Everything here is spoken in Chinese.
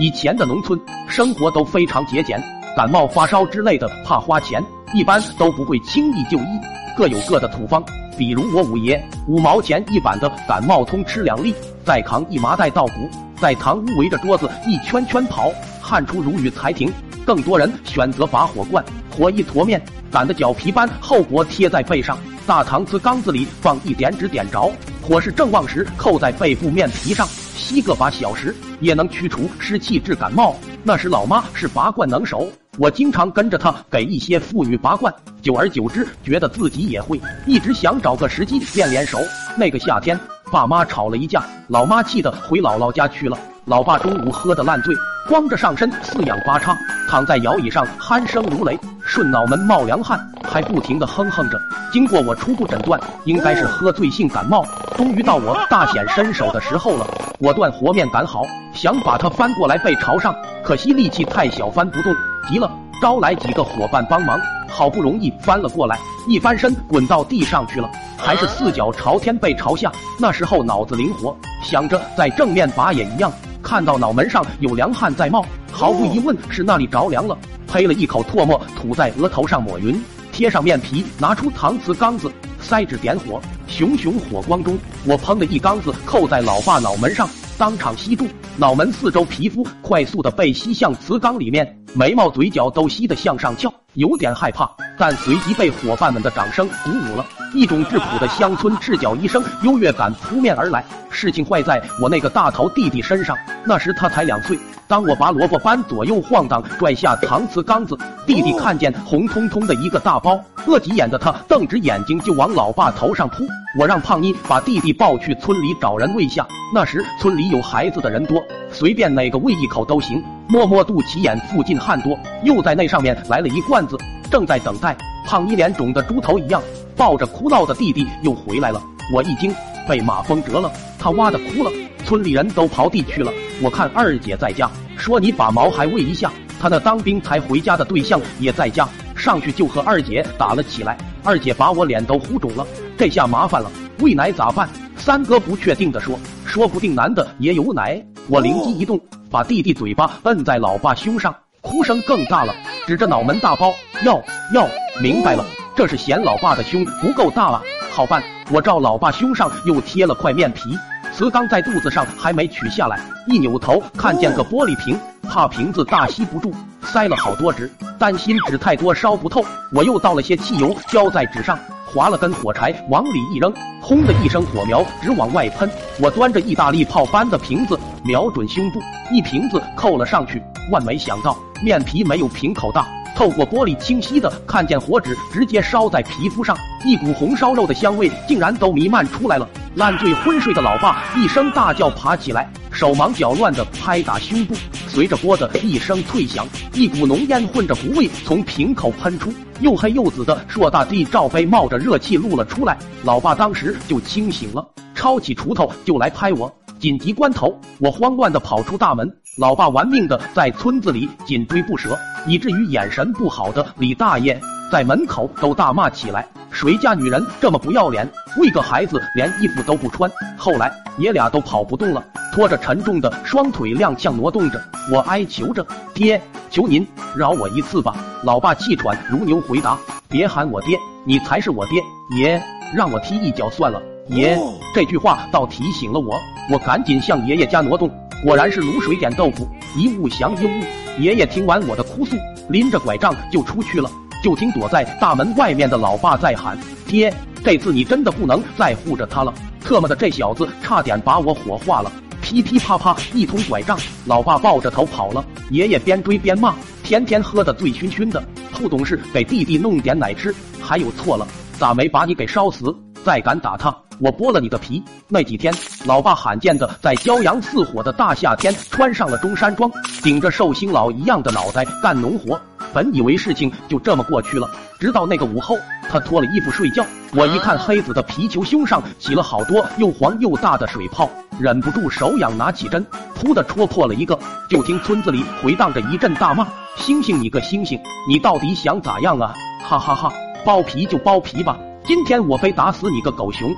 以前的农村生活都非常节俭，感冒发烧之类的怕花钱，一般都不会轻易就医，各有各的土方。比如我五爷五毛钱一板的感冒通吃两粒，再扛一麻袋稻谷，在堂屋围着桌子一圈圈跑，汗出如雨才停。更多人选择拔火罐，火一坨面擀的脚皮般厚薄贴在背上，大搪瓷缸子里放一点纸点着，火势正旺时扣在背部面皮上。吸个把小时也能驱除湿气治感冒。那时老妈是拔罐能手，我经常跟着她给一些妇女拔罐。久而久之，觉得自己也会，一直想找个时机练练手。那个夏天，爸妈吵了一架，老妈气得回姥姥家去了。老爸中午喝得烂醉，光着上身四仰八叉，躺在摇椅上鼾声如雷，顺脑门冒凉汗，还不停地哼哼着。经过我初步诊断，应该是喝醉性感冒。终于到我大显身手的时候了，果断和面擀好，想把它翻过来背朝上，可惜力气太小，翻不动。急了，招来几个伙伴帮忙，好不容易翻了过来，一翻身滚到地上去了，还是四脚朝天背朝下。那时候脑子灵活，想着在正面拔也一样。看到脑门上有凉汗在冒，毫无疑问是那里着凉了。呸了一口唾沫，吐在额头上抹匀，贴上面皮，拿出搪瓷缸子，塞纸点火。熊熊火光中，我砰的一缸子扣在老爸脑门上，当场吸住。脑门四周皮肤快速的被吸向瓷缸里面，眉毛嘴角都吸得向上翘，有点害怕，但随即被伙伴们的掌声鼓舞了。一种质朴的乡村赤脚医生优越感扑面而来。事情坏在我那个大头弟弟身上，那时他才两岁。当我拔萝卜般左右晃荡拽下搪瓷缸子，弟弟看见红彤彤的一个大包，饿急眼的他瞪直眼睛就往老爸头上扑。我让胖妮把弟弟抱去村里找人喂下。那时村里有孩子的人多，随便哪个喂一口都行。摸摸肚脐眼附近汗多，又在那上面来了一罐子，正在等待。胖一脸肿的猪头一样，抱着哭闹的弟弟又回来了。我一惊，被马蜂蛰了。他哇的哭了，村里人都刨地去了。我看二姐在家，说你把毛孩喂一下。他那当兵才回家的对象也在家，上去就和二姐打了起来。二姐把我脸都糊肿了，这下麻烦了，喂奶咋办？三哥不确定的说，说不定男的也有奶。我灵机一动，把弟弟嘴巴摁在老爸胸上，哭声更大了，指着脑门大包，要要，明白了，这是嫌老爸的胸不够大啊。好办，我照老爸胸上又贴了块面皮，瓷缸在肚子上还没取下来，一扭头看见个玻璃瓶。怕瓶子大吸不住，塞了好多纸，担心纸太多烧不透，我又倒了些汽油浇在纸上，划了根火柴往里一扔，轰的一声火苗直往外喷。我端着意大利炮般的瓶子瞄准胸部，一瓶子扣了上去，万没想到面皮没有瓶口大，透过玻璃清晰的看见火纸直接烧在皮肤上，一股红烧肉的香味竟然都弥漫出来了。烂醉昏睡的老爸一声大叫，爬起来。手忙脚乱的拍打胸部，随着“锅”的一声脆响，一股浓烟混着糊味从瓶口喷出，又黑又紫的硕大地罩杯冒着热气露了出来。老爸当时就清醒了，抄起锄头就来拍我。紧急关头，我慌乱地跑出大门，老爸玩命地在村子里紧追不舍，以至于眼神不好的李大爷在门口都大骂起来。谁家女人这么不要脸，为个孩子连衣服都不穿？后来爷俩都跑不动了，拖着沉重的双腿踉跄挪动着。我哀求着：“爹，求您饶我一次吧！”老爸气喘如牛回答：“别喊我爹，你才是我爹。爷，让我踢一脚算了。”爷，这句话倒提醒了我，我赶紧向爷爷家挪动。果然是卤水点豆腐，一物降一物。爷爷听完我的哭诉，拎着拐杖就出去了。就听躲在大门外面的老爸在喊：“爹，这次你真的不能再护着他了！特么的，这小子差点把我火化了！”噼噼啪啪一通拐杖，老爸抱着头跑了。爷爷边追边骂：“天天喝的醉醺醺的，不懂事，给弟弟弄点奶吃，还有错了，咋没把你给烧死？再敢打他，我剥了你的皮！”那几天，老爸罕见的在骄阳似火的大夏天穿上了中山装，顶着寿星老一样的脑袋干农活。本以为事情就这么过去了，直到那个午后，他脱了衣服睡觉，我一看黑子的皮球胸上起了好多又黄又大的水泡，忍不住手痒，拿起针，噗的戳破了一个。就听村子里回荡着一阵大骂：“星星你个星星，你到底想咋样啊？哈哈哈，剥皮就剥皮吧，今天我非打死你个狗熊！”